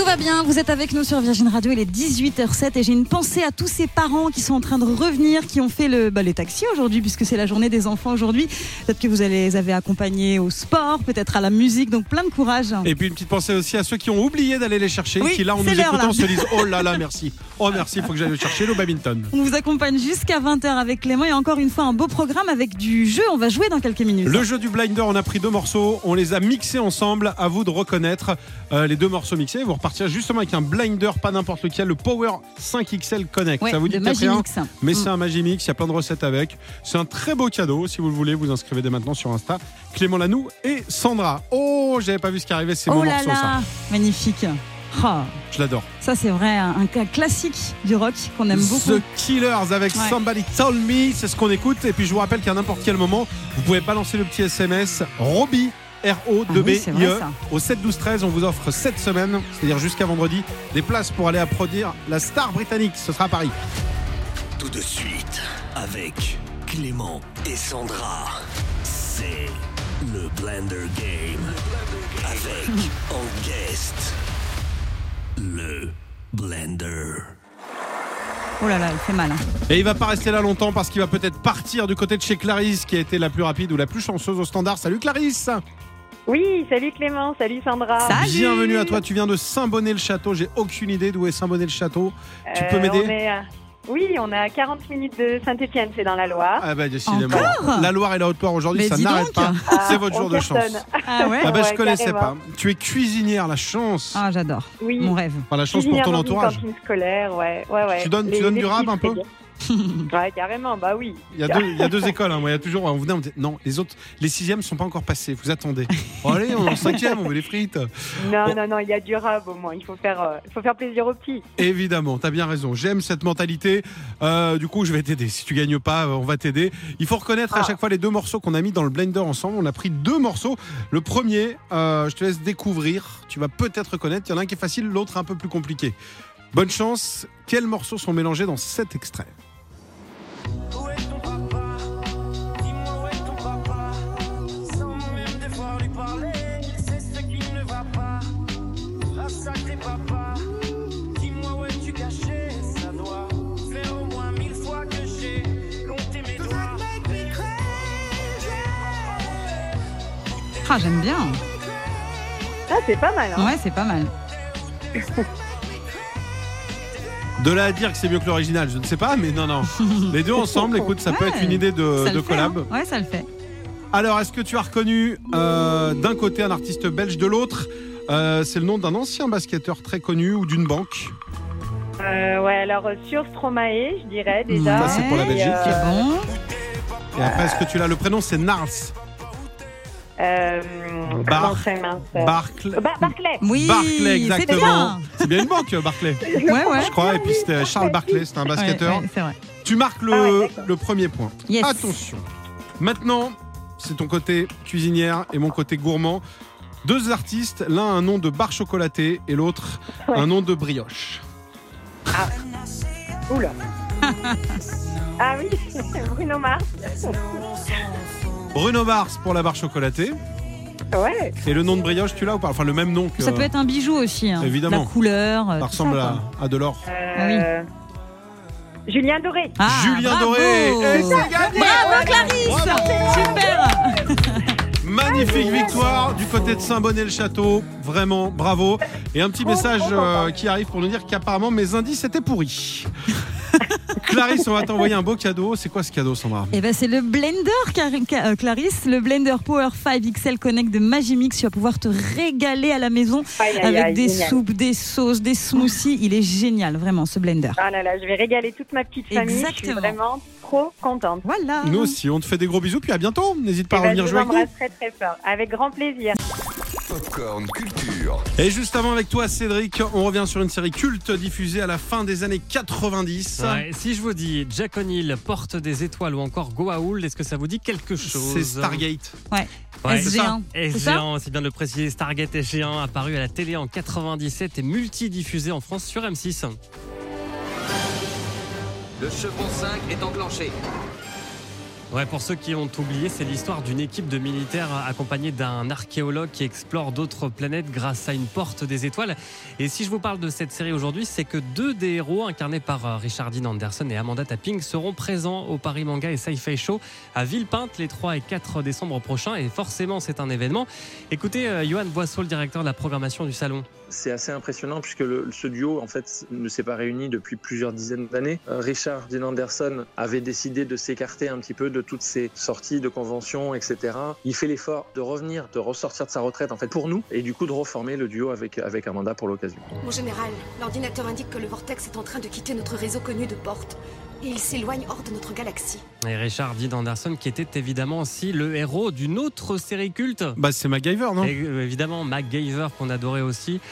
Tout va bien, vous êtes avec nous sur Virgin Radio, il est 18h07 et j'ai une pensée à tous ces parents qui sont en train de revenir, qui ont fait le, bah, les taxis aujourd'hui, puisque c'est la journée des enfants aujourd'hui. Peut-être que vous les avez accompagnés au sport, peut-être à la musique, donc plein de courage. Et puis une petite pensée aussi à ceux qui ont oublié d'aller les chercher, Oui, qui là en nous écoutant là. se disent oh là là merci, oh merci, il faut que j'aille le chercher le badminton. On vous accompagne jusqu'à 20h avec Clément et encore une fois un beau programme avec du jeu, on va jouer dans quelques minutes. Le jeu du blinder, on a pris deux morceaux, on les a mixés ensemble. À vous de reconnaître euh, les deux morceaux mixés. Vous justement avec un blinder, pas n'importe lequel, le Power 5XL Connect. Ouais, Ça vous dit rien Magimix. Mais Mm. c'est un Magimix, il y a plein de recettes avec. C'est un très beau cadeau. Si vous le voulez, vous inscrivez dès maintenant sur Insta. Clément Lanoux et Sandra. Oh, j'avais pas vu ce qui arrivait, c'est Oh mon là morceau là, ça. magnifique. Oh, Je l'adore. ça c'est vrai, un, un cas classique du rock qu'on aime beaucoup. The Killers avec Ouais. Somebody Told Me, c'est ce qu'on écoute. Et puis je vous rappelle qu'à n'importe quel moment, vous pouvez balancer le petit SMS Roby. R-O-2-B-I-E. Ah oui, c'est vrai, ça. Au 7 12 13, on vous offre cette semaine, c'est-à-dire jusqu'à vendredi, des places pour aller applaudir la star britannique. Ce sera à Paris. Tout de suite, avec Clément et Sandra, c'est le Blender Game. Avec en guest, le Blender. Oh là là, il fait mal. hein. Et il va pas rester là longtemps parce qu'il va peut-être partir du côté de chez Clarisse, qui a été la plus rapide ou la plus chanceuse au standard. Salut Clarisse Oui, salut Clément, salut Sandra. Salut Bienvenue à toi, tu viens de Saint-Bonnet-le-Château. J'ai aucune idée d'où est Saint-Bonnet-le-Château. Tu peux Euh, m'aider à- Oui, on est à 40 minutes de Saint-Etienne, c'est dans la Loire. Ah bah décidément. Encore la Loire et la Haute-Loire aujourd'hui, Mais ça dis n'arrête donc. pas. Ah, C'est votre jour de chance. Ah ouais Ah bah je Ouais, connaissais carrément. pas. Tu es cuisinière, la chance. Ah j'adore, Oui. mon rêve. Enfin, la chance pour ton entourage. Cantine scolaire, ouais, ouais, ouais. Tu donnes- tu donnes du petits, un peu. Ouais, carrément, bah oui. Il y, a deux, il y a deux écoles. hein. Moi, il y a toujours. On venait, on disait, non, les autres, les sixièmes sont pas encore passés. Vous attendez. Oh, allez, on est en cinquième, on veut les frites. Non, Bon. non, non, il y a du rap au moins. Il faut faire, euh, il faut faire plaisir aux petits. Évidemment, t'as bien raison. J'aime cette mentalité. Euh, du coup, je vais t'aider. Si tu gagnes pas, euh, on va t'aider. Il faut reconnaître à Ah. chaque fois les deux morceaux qu'on a mis dans le blender ensemble. On a pris deux morceaux. Le premier, euh, je te laisse découvrir. Tu vas peut-être reconnaître. Il y en a un qui est facile, l'autre un peu plus compliqué. Bonne chance. Quels morceaux sont mélangés dans cet extrait? Ah j'aime bien. Ah, c'est pas mal. Hein. Ouais, c'est pas mal. De là à dire que c'est mieux que l'original, je ne sais pas, mais non, non. Les deux ensemble, écoute, ça peut être une idée de, fait, collab. hein. Ouais, ça le fait. Alors, est-ce que tu as reconnu euh, d'un côté un artiste belge, de l'autre euh, C'est le nom d'un ancien basketteur très connu ou d'une banque? Euh, ouais, alors euh, sur Stromae, je dirais déjà. Ça, c'est pour la Et, Belgique. Euh, bon. Et après, est-ce que tu l'as? Le prénom, c'est Nars. Euh, Bar- mince Barclay. Ba- Barclay. Oui, Barclay, exactement. bien. C'est bien une banque, Barclay. Ouais, ouais. Je crois. Et puis c'était Charles Barclay, c'était un basketteur. Ouais, ouais, c'est vrai. Tu marques le, Ah ouais, le premier point. Yes. Attention. Maintenant, c'est ton côté cuisinière et mon côté gourmand. Deux artistes, l'un un nom de bar chocolaté et l'autre Ouais. un nom de brioche. Oula. ah oui, Bruno Mars. Bruno Mars pour la barre chocolatée. Ouais. Et le nom de brioche, tu l'as ou pas? Enfin, le même nom que. Ça peut être un bijou aussi. hein. Évidemment. La couleur. euh, Ça ressemble ça, à, de l'or. Euh, Julien Doré. Ah, Julien bravo. Doré. Et c'est gagné Bravo Clarisse Super Magnifique victoire du côté de Saint-Bonnet-le-Château. Vraiment, bravo. Et un petit message euh, qui arrive pour nous dire qu'apparemment mes indices étaient pourris. Clarisse, on va t'envoyer un beau cadeau. C'est quoi ce cadeau, Sandra? Eh ben c'est le blender euh, Clarisse, le blender Power 5 XL Connect de Magimix. Tu vas pouvoir te régaler à la maison Aïe, aïe, avec aïe, des génial. soupes, des sauces, des smoothies. Il est génial, vraiment, ce blender. Ah là là, je vais régaler toute ma petite famille. Je suis Exactement. vraiment trop contente. Voilà. Nous aussi, on te fait des gros bisous. Puis à bientôt. N'hésite pas Eh à ben, revenir je jouer avec nous. très très fort. Avec grand plaisir. Popcorn Culture. Et juste avant avec toi, Cédric, on revient sur une série culte diffusée à la fin des années 90. Ouais, si je vous dis Jack O'Neill, Porte des étoiles ou encore Goa'uld, est-ce que ça vous dit quelque chose C'est Stargate. Ouais. Ouais, SG1. C'est ça SG1, c'est bien de le préciser. Stargate SG1, apparu à la télé en 97 et multidiffusé en France sur M6. Le chevron 5 est enclenché. Ouais, pour ceux qui ont oublié, c'est l'histoire d'une équipe de militaires accompagnée d'un archéologue qui explore d'autres planètes grâce à une porte des étoiles. Et si je vous parle de cette série aujourd'hui, c'est que deux des héros incarnés par euh, Richard Dean Anderson et Amanda Tapping seront présents au Paris Manga et Sci-Fi Show à Villepinte les 3 et 4 décembre prochains. Et forcément, c'est un événement. Écoutez, euh, Johan Boisseau, le directeur de la programmation du salon. C'est assez impressionnant puisque le- ce duo en fait ne s'est pas réuni depuis plusieurs dizaines d'années. Euh, Richard Dean Anderson avait décidé de s'écarter un petit peu de toutes ces sorties de conventions, etc. Il fait l'effort de revenir, de ressortir de sa retraite en fait pour nous et du coup de reformer le duo avec avec Amanda pour l'occasion. Mon général, l'ordinateur indique que le vortex est en train de quitter notre réseau connu de portes. Et il s'éloigne hors de notre galaxie. Et Richard Dean Anderson, qui était évidemment aussi le héros d'une autre série culte. Bah, c'est MacGyver, non? Et, euh, évidemment, MacGyver qu'on adorait aussi.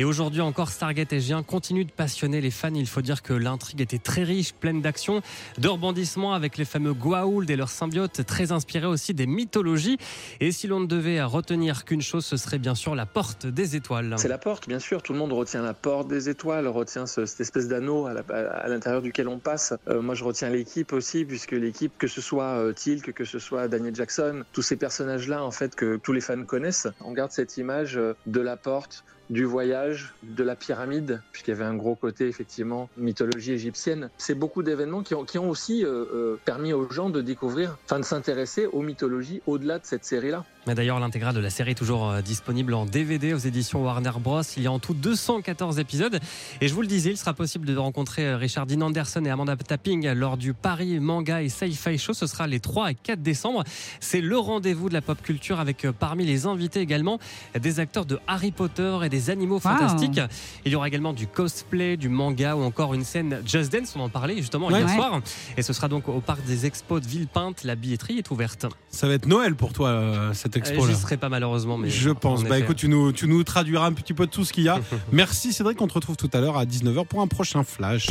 Et aujourd'hui encore, Stargate SG1 continue de passionner les fans. Il faut dire que l'intrigue était très riche, pleine d'action, de rebondissements avec les fameux Goa'uld et leurs symbiotes, très inspirés aussi des mythologies. Et si l'on ne devait retenir qu'une chose, ce serait bien sûr la porte des étoiles. C'est la porte, bien sûr. Tout le monde retient la porte des étoiles, retient ce- cette espèce d'anneau à l'intérieur duquel on passe. Euh, moi, je retiens l'équipe aussi, puisque l'équipe, que ce soit euh, Teal'c, que ce soit Daniel Jackson, tous ces personnages-là, en fait, que tous les fans connaissent, on garde cette image euh, de la porte du voyage, de la pyramide, puisqu'il y avait un gros côté effectivement mythologie égyptienne. C'est beaucoup d'événements qui ont, qui ont aussi euh, euh, permis aux gens de découvrir, enfin de s'intéresser aux mythologies au-delà de cette série-là. Mais d'ailleurs, l'intégrale de la série est toujours euh, disponible en DVD aux éditions Warner Bros. Il y a en tout 214 épisodes. Et je vous le disais, il sera possible de rencontrer euh, Richard Dean Anderson et Amanda Tapping lors du Paris Manga et Sci-Fi Show. Ce sera les 3 et 4 décembre. C'est le rendez-vous de la pop culture avec euh, parmi les invités également des acteurs de Harry Potter et des animaux fantastiques. Il y aura également du cosplay, du manga ou encore une scène Just Dance. On en parlait justement Ouais. hier Ouais. soir. Et ce sera donc au parc des expos de Villepinte. La billetterie est ouverte. Ça va être Noël pour toi, cette Expo-là. J'y serai pas malheureusement, mais Je pense. en Bah effet. écoute, tu nous, tu nous traduiras un petit peu de tout ce qu'il y a. Merci Cédric, on te retrouve tout à l'heure à 19h pour un prochain flash.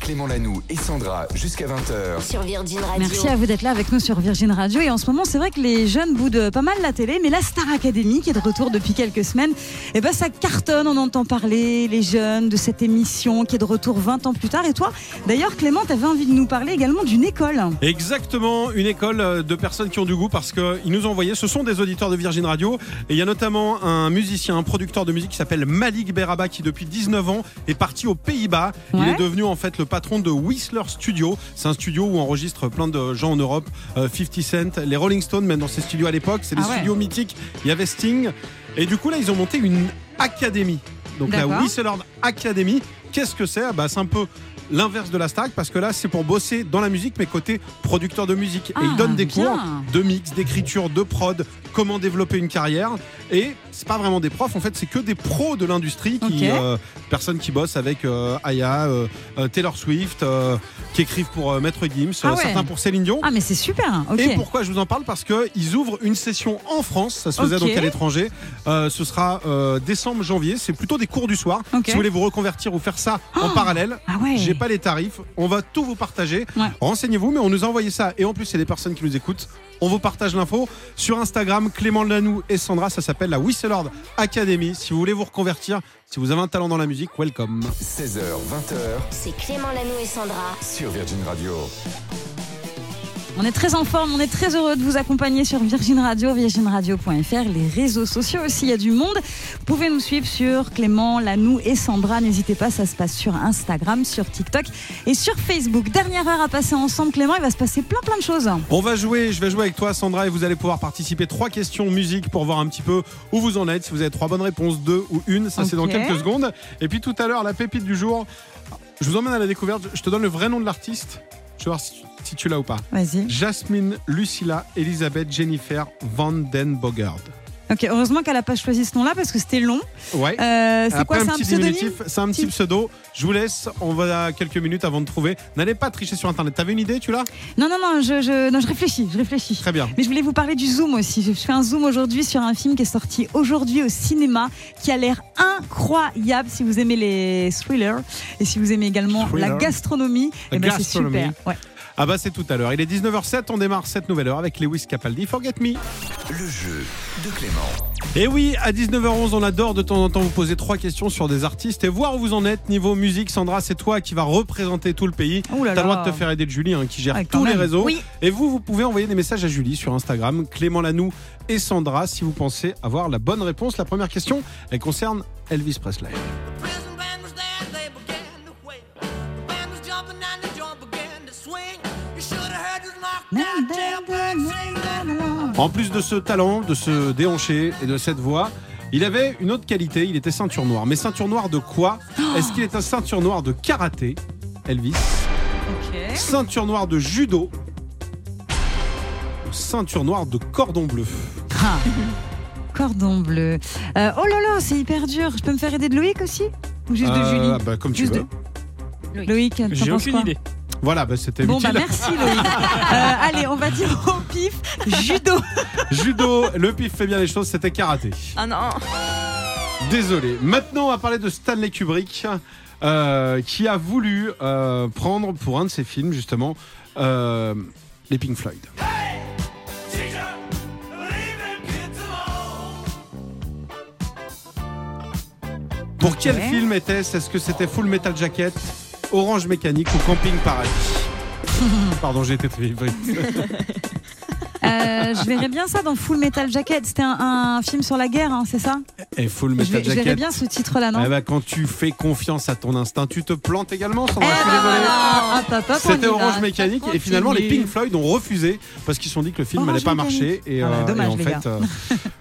Clément Lanoux et Sandra jusqu'à 20h. Sur Virgin Radio. Merci à vous d'être là avec nous sur Virgin Radio. Et en ce moment, c'est vrai que les jeunes boudent pas mal la télé, mais la Star Academy, qui est de retour depuis quelques semaines, eh ben, ça cartonne. On entend parler, les jeunes, de cette émission qui est de retour 20 ans plus tard. Et toi, d'ailleurs, Clément, tu avais envie de nous parler également d'une école. Exactement, une école euh, de personnes qui ont du goût parce qu'ils nous ont envoyé, ce sont des auditeurs de Virgin Radio. Et il y a notamment un musicien, un producteur de musique qui s'appelle Malik Beraba qui depuis 19 ans est parti aux Pays-Bas. Il est devenu en fait le patron de Whistler Studio. C'est un studio où enregistre plein de gens en Europe. Euh, 50 Cent, les Rolling Stones, même dans ces studios à l'époque. C'est des Ah ouais. studios mythiques. Il y avait Sting. Et du coup là, ils ont monté une académie. Donc la. Whistler Academy. Qu'est-ce que c'est? Ah bah, C'est un peu l'inverse de la Starac parce que là c'est pour bosser dans la musique mais côté producteur de musique et Ah, il donne des bien. cours de mix, d'écriture, de prod, comment développer une carrière et c'est pas vraiment des profs en fait c'est que des pros de l'industrie qui euh, personnes qui bossent avec euh, Aya, euh, Taylor Swift, qui écrivent pour Maître Gims, Ah ouais. certains pour Céline Dion. Ah, mais c'est super. Et pourquoi je vous en parle? Parce qu'ils ouvrent une session en France, ça se faisait donc à l'étranger. Ce sera décembre, janvier. C'est plutôt des cours du soir. Si vous voulez vous reconvertir ou faire ça en parallèle, Ah ouais. j'ai pas les tarifs. On va tout vous partager. Ouais. Renseignez-vous, mais on nous a envoyé ça. Et en plus, c'est des personnes qui nous écoutent. On vous partage l'info sur Instagram, Clément Lanou et Sandra. Ça s'appelle la Whistler Academy. Si vous voulez vous reconvertir, si vous avez un talent dans la musique, welcome. 16h, 20h C'est Clément Lanoux et Sandra. sur Virgin Radio. On est très en forme, on est très heureux de vous accompagner sur Virgin Radio, virginradio.fr, les réseaux sociaux aussi, il y a du monde. Vous pouvez nous suivre sur Clément, Lanou et Sandra. N'hésitez pas, ça se passe sur Instagram, sur TikTok et sur Facebook. Dernière heure à passer ensemble, Clément, il va se passer plein plein de choses. On va jouer, je vais jouer avec toi Sandra et vous allez pouvoir participer. Trois questions musique pour voir un petit peu où vous en êtes. Si vous avez trois bonnes réponses, deux ou une, ça c'est dans quelques secondes. Et puis tout à l'heure, la pépite du jour, je vous emmène à la découverte. Je te donne le vrai nom de l'artiste. Je vais voir si, si tu l'as ou pas. Vas-y. Jasmine Lucilla Elisabeth Jennifer Van Den Bogard. Ok, heureusement qu'elle n'a pas choisi ce nom-là parce que c'était long. Ouais. Euh, c'est quoi, c'est un petit pseudonyme c'est un petit pseudo. Je vous laisse, on va quelques minutes avant de trouver. N'allez pas tricher sur internet. T'avais une idée, tu l'as? Non, non, non, je, je, non, je réfléchis, je réfléchis. Très bien. Mais je voulais vous parler du zoom aussi. Je fais un zoom aujourd'hui sur un film qui est sorti aujourd'hui au cinéma, qui a l'air incroyable si vous aimez les thrillers et si vous aimez également Thriller. la gastronomie. La eh ben, c'est gastronomie. super. Ouais. Ah bah c'est tout à l'heure. Il est 19h07, on démarre cette nouvelle heure avec Lewis Capaldi, Forget Me. Le jeu de Clément. Et oui, à 19h11, on adore de temps en temps vous poser trois questions sur des artistes et voir où vous en êtes niveau musique. Sandra, c'est toi qui va représenter tout le pays. T'as le droit de te faire aider de Julie hein, qui gère tous les réseaux. Oui. Et vous, vous pouvez envoyer des messages à Julie sur Instagram, Clément Lanoux et Sandra si vous pensez avoir la bonne réponse. La première question, elle concerne Elvis Presley. En plus de ce talent, de ce déhanché et de cette voix, il avait une autre qualité, il était ceinture noire. Mais ceinture noire de quoi Est-ce qu'il est un ceinture noire de karaté, Elvis Ok. Ceinture noire de judo ou Ceinture noire de cordon bleu. Ah. Cordon bleu. Euh, oh là là, c'est hyper dur. Je peux me faire aider de Loïc aussi? Ou juste de Euh, Julie? bah, Comme tu Juste veux. de- Loïc, t'en J'ai aucune quoi? idée. Voilà, bah, c'était Bon, utile. bah merci Loïc. Euh, allez, on va dire au pif judo. Judo, le pif fait bien les choses, c'était karaté. Ah non. Désolé. Maintenant, on va parler de Stanley Kubrick, euh, qui a voulu euh, prendre pour un de ses films, justement, euh, les Pink Floyd. Pour quel film était-ce? Est-ce que c'était Full Metal Jacket, Orange Mécanique ou Camping Paradis Pardon, j'ai été très vite. Euh, je verrais bien ça dans Full Metal Jacket. C'était un, un film sur la guerre, hein, c'est ça? Et Full je, Metal vais- je verrais Jacket. bien ce titre-là, non? Eh ben, quand tu fais confiance à ton instinct, tu te plantes également, Sandra. Eh je suis ben voilà. C'était. Orange Mécanique et finalement les Pink Floyd ont refusé parce qu'ils se sont dit que le film n'allait pas marcher et, Ah euh, dommage, et en les fait gars. euh,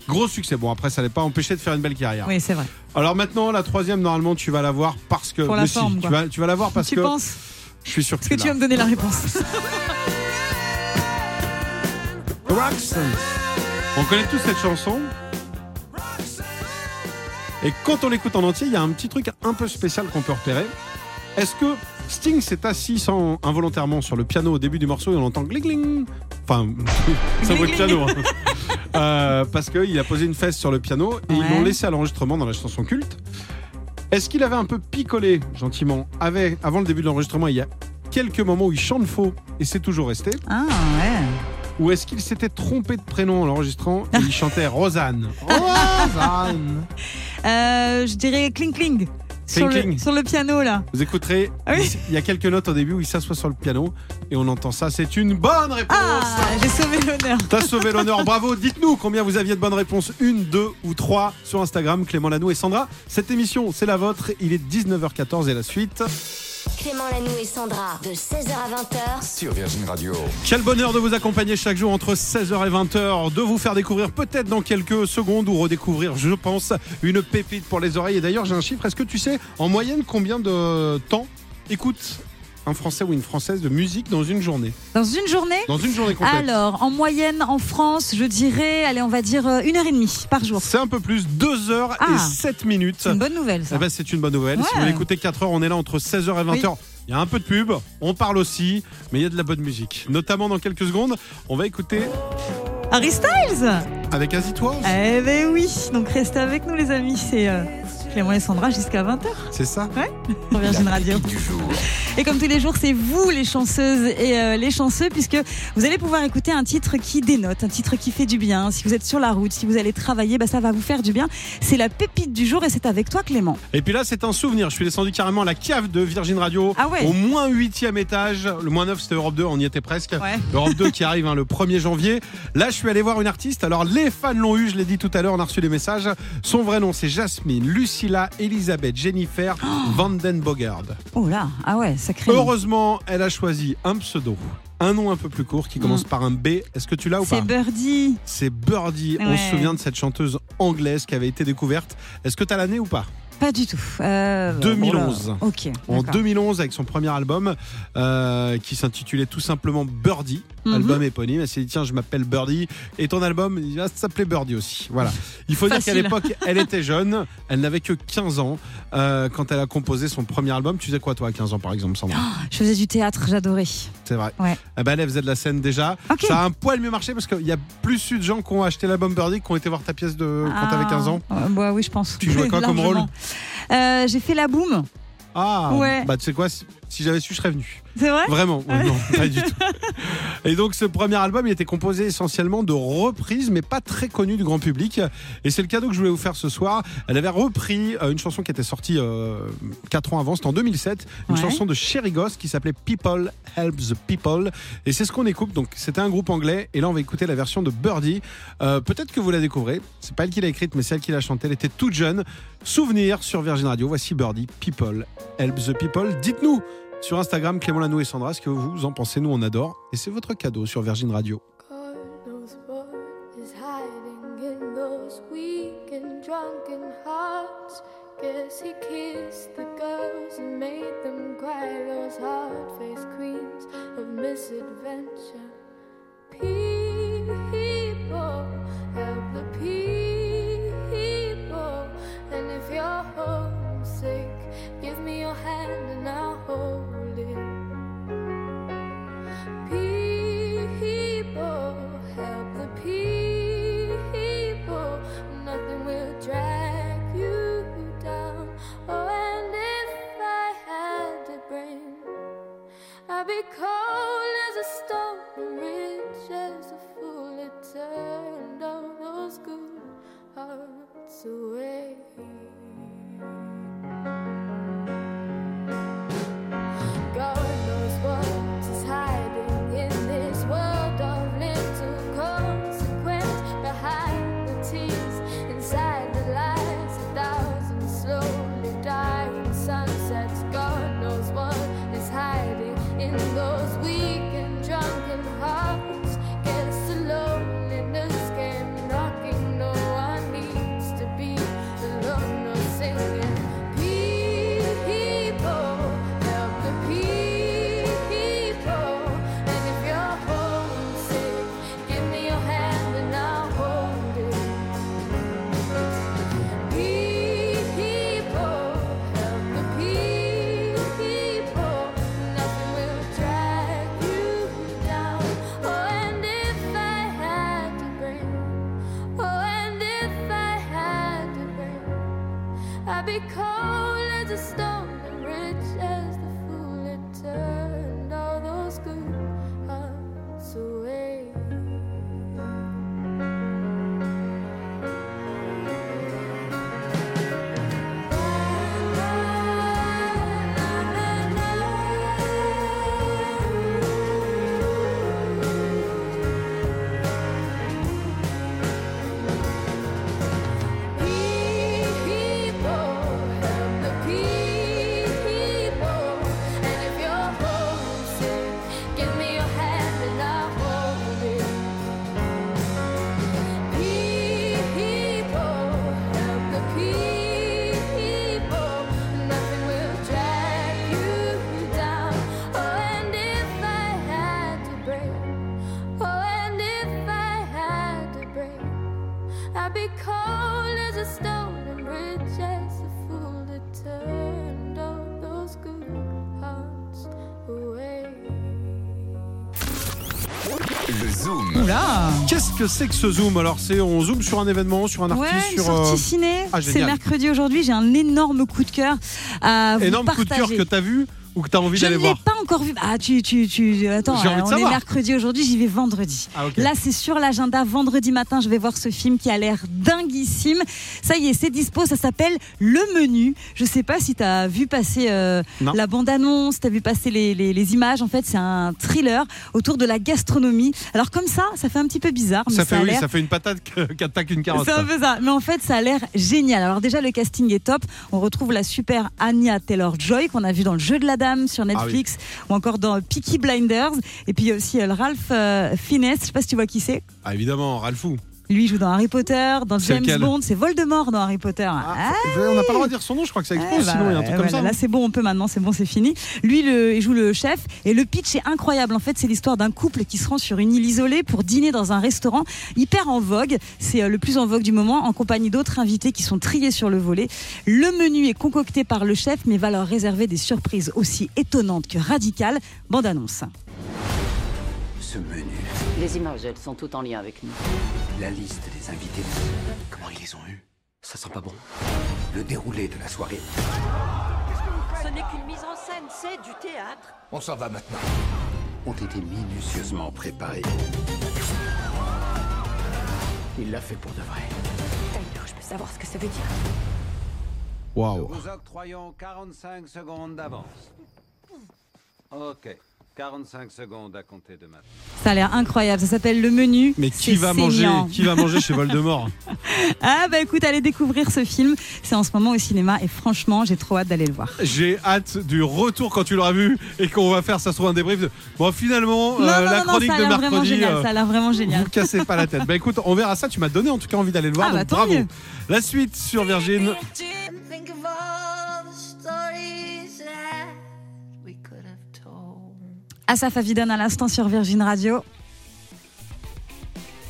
gros succès. Bon après ça n'allait pas empêcher de faire une belle carrière. Oui, c'est vrai. Alors maintenant la troisième normalement tu vas la voir parce que Pour la si, forme, tu vas tu vas la voir parce tu que penses? je suis sûr que, que tu vas me donner la réponse Roxanne. On connaît tous cette chanson. Et quand on l'écoute en entier, il y a un petit truc un peu spécial qu'on peut repérer. Est-ce que Sting s'est assis sans, involontairement sur le piano au début du morceau et on entend gling gling Enfin, bruit de Gling, piano. hein. Euh, parce qu'il a posé une fesse sur le piano et ils l'ont laissé à l'enregistrement dans la chanson culte. Est-ce qu'il avait un peu picolé gentiment avec, avant le début de l'enregistrement Il y a quelques moments où il chante faux et c'est toujours resté. Ah ouais. Ou est-ce qu'il s'était trompé de prénom en l'enregistrant et il chantait Rosanne Rosanne Euh, je dirais cling cling. Sur, le, sur le piano là. Vous écouterez, Ah oui. il y a quelques notes au début où il s'assoit sur le piano et on entend ça. C'est une bonne réponse Ah, j'ai sauvé l'honneur. T'as sauvé l'honneur, bravo. Dites-nous combien vous aviez de bonnes réponses. Une, deux ou trois sur Instagram, Clément Lanou et Sandra. Cette émission, c'est la vôtre. Il est 19h14 et la suite. Clément Lanoux et Sandra, de 16h à 20h, Sur Virgin Radio. Quel bonheur de vous accompagner chaque jour entre 16h et 20h, de vous faire découvrir peut-être dans quelques secondes ou redécouvrir, je pense, une pépite pour les oreilles. Et d'ailleurs, j'ai un chiffre. Est-ce que tu sais en moyenne combien de temps écoute un Français ou une Française de musique dans une journée Dans une journée Dans une journée complète. Alors, en moyenne, en France, je dirais, allez, on va dire euh, une heure et demie par jour. C'est un peu plus, 2 heures et Ah. 7 minutes. C'est une bonne nouvelle, ça. Eh ben, c'est une bonne nouvelle. Si Ouais. vous voulez écouter 4 heures, on est là entre 16h et 20h. Oui. Il y a un peu de pub, on parle aussi, mais il y a de la bonne musique. Notamment dans quelques secondes, on va écouter Harry Styles avec Azitoise. Eh ben oui, donc restez avec nous les amis, c'est euh, Clément et Sandra jusqu'à 20h C'est ça Ouais, sur Virgin Radio. Du jour. Et comme tous les jours, c'est vous les chanceuses et euh, les chanceux, puisque vous allez pouvoir écouter un titre qui dénote, un titre qui fait du bien. Si vous êtes sur la route, si vous allez travailler, bah, ça va vous faire du bien. C'est la pépite du jour et c'est avec toi Clément. Et puis là, c'est un souvenir. Je suis descendu carrément à la cave de Virgin Radio, Ah ouais. au moins 8 étage. Le moins 9, c'était Europe 2, on y était presque. Ouais. Europe 2 qui arrive hein, le 1er janvier. Là, je suis allé voir une artiste. Alors, les fans l'ont eu, je l'ai dit tout à l'heure, on a reçu des messages. Son vrai nom, c'est Jasmine Lucilla Elisabeth Jennifer Vandenbogard. Oh là, ah ouais, sacré. Heureusement, elle a choisi un pseudo. Un nom un peu plus court qui commence Mm. par un B. Est-ce que tu l'as ou pas C'est Birdie. C'est Birdie. On se souvient de cette chanteuse anglaise qui avait été découverte. Est-ce que tu as l'année ou pas? Pas du tout. Euh, 2011. oh là. Ok. en d'accord. 2011 avec son premier album euh, qui s'intitulait tout simplement Birdie, Mhm. album éponyme. Elle s'est dit tiens je m'appelle Birdie et ton album il va s'appeler Birdie aussi. Voilà. Il faut dire qu'à l'époque elle était jeune, elle n'avait que 15 ans euh, quand elle a composé son premier album. Tu faisais quoi toi à 15 ans par exemple Sandra? Je faisais du théâtre, j'adorais. C'est vrai. Ouais. Eh ben, elle faisait de la scène déjà. Ça a un poil mieux marché parce qu'il y a plus eu de gens qui ont acheté l'album Birdie qui ont été voir ta pièce de quand t'avais 15 ans. Ah, euh, bah oui, je pense. Tu jouais quoi comme rôle? Euh, J'ai fait la boum. Ah Ouais. bah tu sais quoi Si j'avais su, je serais venu. C'est vrai Vraiment, ouais, non, pas du tout. Et donc ce premier album, il était composé essentiellement de reprises, mais pas très connues du grand public. Et c'est le cadeau que je voulais vous faire ce soir. Elle avait repris euh, une chanson qui était sortie euh, 4 ans avant, c'était en 2007, une Ouais. chanson de Sherry Goss qui s'appelait People Help the People. Et c'est ce qu'on écoute. Donc c'était un groupe anglais. Et là, on va écouter la version de Birdie. Euh, Peut-être que vous la découvrez. C'est pas elle qui l'a écrite, mais c'est elle qui l'a chantée. Elle était toute jeune. Souvenir sur Virgin Radio. Voici Birdie, People Help the People. Dites-nous sur Instagram, Clément Lanou et Sandra, ce que vous en pensez. Nous, on adore. Et c'est votre cadeau sur Virgin Radio. Away. Le Zoom. Oula Qu'est-ce que c'est que ce zoom? Alors, c'est on zoome sur un événement, sur un artiste, Ouais, une sur. sortie euh, ciné. Ah, c'est mercredi aujourd'hui. J'ai un énorme coup de cœur à vous énorme coup de cœur que t'as vu ou que t'as envie d'aller voir? Encore vu. Ah, tu, tu, tu, attends, de on est mercredi aujourd'hui, j'y vais vendredi. Ah. Là, c'est sur l'agenda. Vendredi matin, je vais voir ce film qui a l'air dinguissime. Ça y est, c'est dispo. Ça s'appelle Le Menu. Je sais pas si tu as vu passer euh, la bande-annonce, tu as vu passer les, les- les images. En fait, c'est un thriller autour de la gastronomie. Alors, comme ça, ça fait un petit peu bizarre. Mais Ça ça, fait, a oui, l'air ça fait une patate que- qui attaque une carotte. c'est un peu ça. Mais en fait, ça a l'air génial. Alors déjà, le casting est top. On retrouve la super Anya Taylor-Joy qu'on a vu dans Le Jeu de la Dame sur Netflix ou encore dans Peaky Blinders. Et puis il y a aussi euh, Ralph euh, Fiennes. Je sais pas si tu vois qui c'est. Ah, évidemment, Ralphou. Lui il joue dans Harry Potter, dans James lequel Bond. C'est Voldemort dans Harry Potter. Ah, on n'a pas le droit de dire son nom, je crois que ça expose, Ouais, bah, sinon il y a un truc comme ça. Là, c'est bon, on peut maintenant, c'est bon, c'est fini. Lui, le, il joue le chef et le pitch est incroyable. En fait, c'est l'histoire d'un couple qui se rend sur une île isolée pour dîner dans un restaurant hyper en vogue. C'est euh, le plus en vogue du moment, en compagnie d'autres invités qui sont triés sur le volet. Le menu est concocté par le chef, mais va leur réserver des surprises aussi étonnantes que radicales. Bande annonce. Ce menu, Les images, elles sont toutes en lien avec nous. la liste des invités, comment ils les ont eus? Ça sent pas bon. Le déroulé de la soirée. Ce n'est qu'une mise en scène, c'est du théâtre. On s'en va maintenant. Ont été minutieusement préparés. Il l'a fait pour de vrai. D'ailleurs, je peux savoir ce que ça veut dire. Waouh. Nous octroyons 45 secondes d'avance. Ok. 45 secondes à compter de maintenant. Ça a l'air incroyable. Ça s'appelle Le Menu. Mais qui va manger. Qui va manger chez Voldemort Ah bah écoute, allez découvrir ce film. C'est en ce moment au cinéma et franchement, j'ai trop hâte d'aller le voir. J'ai hâte du retour quand tu l'auras vu et qu'on va faire, ça sera un débrief. De... Bon, finalement, Non, euh, non, la non, non, chronique ça a de l'air vraiment mercredi. génial. euh, Ça a l'air vraiment génial. Vous cassez pas la tête. Bah écoute, on verra ça. Tu m'as donné en tout cas envie d'aller le voir. Ah, bah, donc tant bravo. mieux. La suite sur Virgin. Asaf Avidan à l'instant sur Virgin Radio.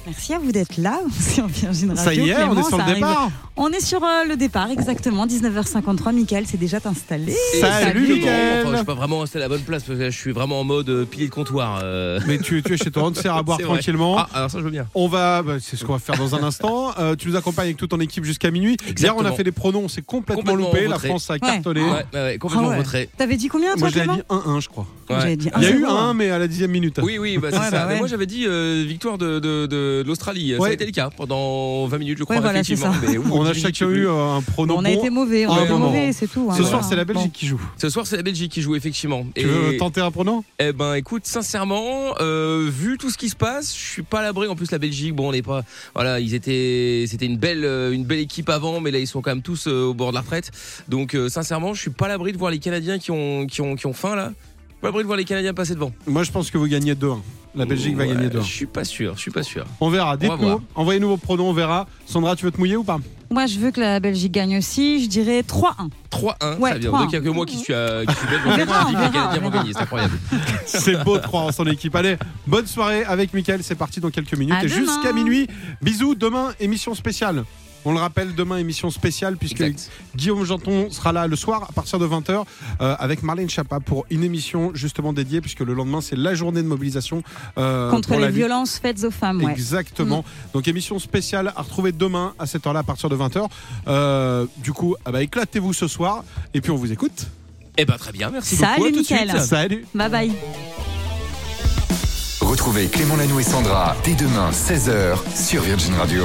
Merci à vous d'être là sur Virgin Radio. Ça y est, on Clément, est sur le départ. On est sur euh, le départ, exactement. 19h53. Michael s'est déjà installé. Salut, Clément. Mickaël. Enfin, je suis pas vraiment resté à la bonne place parce que je suis vraiment en mode euh, pilier de comptoir. euh. Mais tu, tu es chez toi, on te sert à boire C'est vrai. tranquillement. Ah, alors ça, je veux bien. On va, bah, c'est ce qu'on va faire dans un instant. Euh, tu nous accompagnes avec toute ton équipe jusqu'à minuit. Hier, on a fait des pronoms, on s'est complètement, Complètement loupé. La. France a Ouais. cartonné. Ouais, ouais, ouais, complètement Ah ouais. en retrait. T'avais dit combien toi Moi, je l'avais Clément dit 1-1, je crois. Ouais. J'avais dit Il y a 1-0. eu 1, mais à la dixième minute. Oui, oui, bah, c'est Ouais, ça. bah Mais ouais. moi, j'avais dit euh, victoire de, de, de l'Australie. Ça a été le cas pendant 20 minutes, je crois, Ouais, voilà, c'est effectivement. ça. Mais, ou On a 10 minutes, chacun eu un pronom. On a été mauvais, on a été mauvais, c'est tout. hein, Ce soir, voilà. c'est la Belgique Bon. qui joue. Ce soir, c'est la Belgique qui joue, effectivement. Tu veux tenter un pronom Eh ben, écoute, sincèrement, euh, vu tout ce qui se passe, je suis pas à l'abri. En plus, la Belgique, bon, on n'est pas, voilà, ils étaient, c'était une belle, euh, une belle équipe avant, mais là, ils sont quand même tous euh, au bord de la retraite. Donc, euh, sincèrement, je suis pas à l'abri de voir les Canadiens qui ont, qui ont, qui ont faim là. Pas l'abri de voir les Canadiens passer devant. Moi, je pense que vous gagnez 2-1. La Belgique va gagner 2-1. Je suis pas sûr, je suis pas sûr. On verra. Dites-nous. Envoyez-nous vos pronoms, on verra. Sandra, tu veux te mouiller ou pas? Moi, je veux que la Belgique gagne aussi. Je dirais 3-1. 3-1, Ouais, ça vient. 3-1. Donc, il y a que moi qui suis, à, qui suis belge. On que les Canadiens on vont gagner, c'est incroyable. C'est beau de croire en son équipe. Allez, bonne soirée avec Mickaël. C'est parti dans quelques minutes. À et jusqu'à minuit. Bisous. Demain, émission spéciale. On le rappelle, demain, émission spéciale, puisque Exact. Guillaume Janton sera là le soir à partir de 20h avec Marlène Chapa pour une émission justement dédiée, puisque le lendemain, c'est la journée de mobilisation euh, Contre pour les la lutte. violences faites aux femmes. Ouais. Exactement. Mm. Donc émission spéciale à retrouver demain à cette heure-là à partir de 20h. Euh, du coup, ah bah, éclatez-vous ce soir et puis on vous écoute. Eh ben, très bien, merci Salut, beaucoup. à tout de Mickaël. suite. Salut. Bye bye. Retrouvez Clément Lanoux et Sandra dès demain 16h sur Virgin Radio.